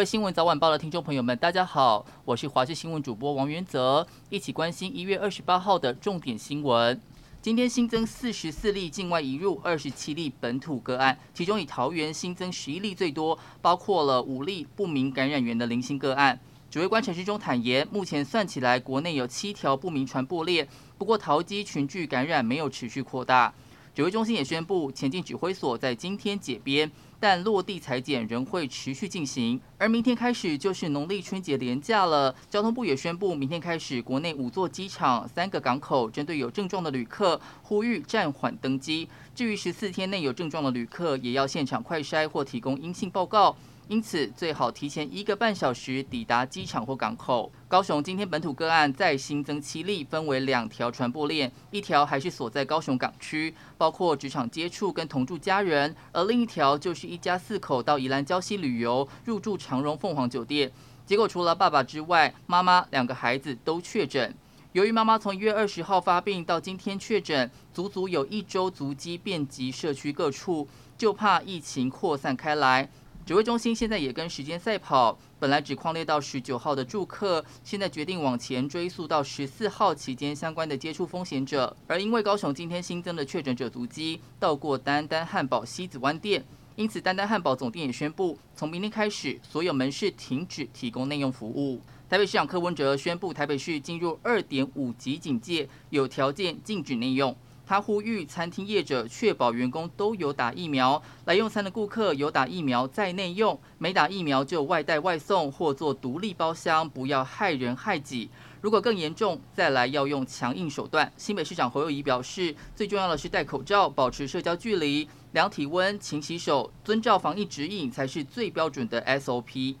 位新闻早晚报的听众朋友们，大家好，我是华视新闻主播王元泽，一起关心一月二十八号的重点新闻。今天新增四十四例境外移入，二十七例本土个案，其中以桃园新增十一例最多，包括了五例不明感染源的零星个案。指挥官陈世忠坦言，目前算起来，国内有七条不明传播链，不过桃机群聚感染没有持续扩大。指挥中心也宣布，前进指挥所在今天解编。但落地裁剪仍会持续进行，而明天开始就是农历春节连假了。交通部也宣布，明天开始国内五座机场、三个港口针对有症状的旅客，呼吁暂缓登机。至于十四天内有症状的旅客，也要现场快筛或提供阴性报告。因此，最好提前一个半小时抵达机场或港口。高雄今天本土个案再新增七例，分为两条传播链，一条还是锁在高雄港区，包括职场接触跟同住家人；而另一条就是一家四口到宜兰礁溪旅游，入住长荣凤凰酒店，结果除了爸爸之外，妈妈两个孩子都确诊。由于妈妈从一月二十号发病到今天确诊，足足有一周足迹遍及社区各处，就怕疫情扩散开来。指挥中心现在也跟时间赛跑，本来只匡列到十九号的住客，现在决定往前追溯到十四号期间相关的接触风险者。而因为高雄今天新增的确诊者足迹到过丹丹汉堡西子湾店，因此丹丹汉堡总店也宣布，从明天开始所有门市停止提供内用服务。台北市长柯文哲宣布，台北市进入二点五级警戒，有条件禁止内用。他呼吁餐厅业者确保员工都有打疫苗，来用餐的顾客有打疫苗在内用，没打疫苗就外带外送或做独立包厢，不要害人害己。如果更严重，再来要用强硬手段。新北市长侯友宜表示，最重要的是戴口罩、保持社交距离、量体温、勤洗手，遵照防疫指引才是最标准的 SOP。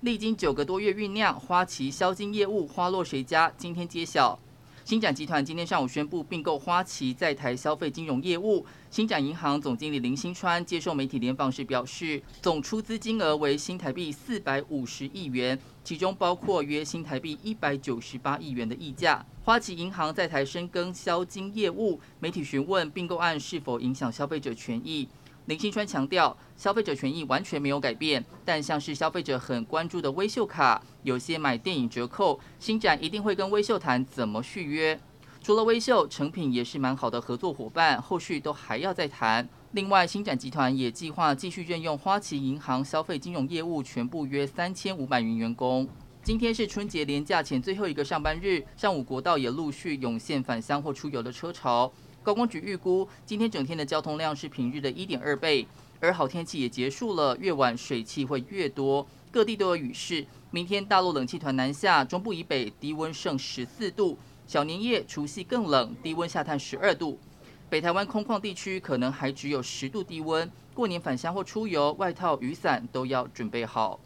历经九个多月酝酿，花旗销金业务花落谁家？今天揭晓。新展集团今天上午宣布并购花旗在台消费金融业务。新展银行总经理林新川接受媒体联访时表示，总出资金额为新台币四百五十亿元，其中包括约新台币一百九十八亿元的溢价。花旗银行在台深耕销金业务，媒体询问并购案是否影响消费者权益。林新川强调，消费者权益完全没有改变，但像是消费者很关注的微秀卡，有些买电影折扣，新展一定会跟微秀谈怎么续约。除了微秀，诚品也是蛮好的合作伙伴，后续都还要再谈。另外，新展集团也计划继续任用花旗银行消费金融业务全部约三千五百名员工。今天是春节连假前最后一个上班日，上午国道也陆续涌现返乡或出游的车潮。高公局预估，今天整天的交通量是平日的一点二倍，而好天气也结束了，越晚水汽会越多，各地都有雨势。明天大陆冷气团南下，中部以北低温剩十四度，小年夜除夕更冷，低温下探十二度。北台湾空旷地区可能还只有十度低温，过年返乡或出游，外套、雨伞都要准备好。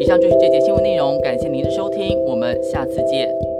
以上就是这节新闻内容，感谢您的收听，我们下次见。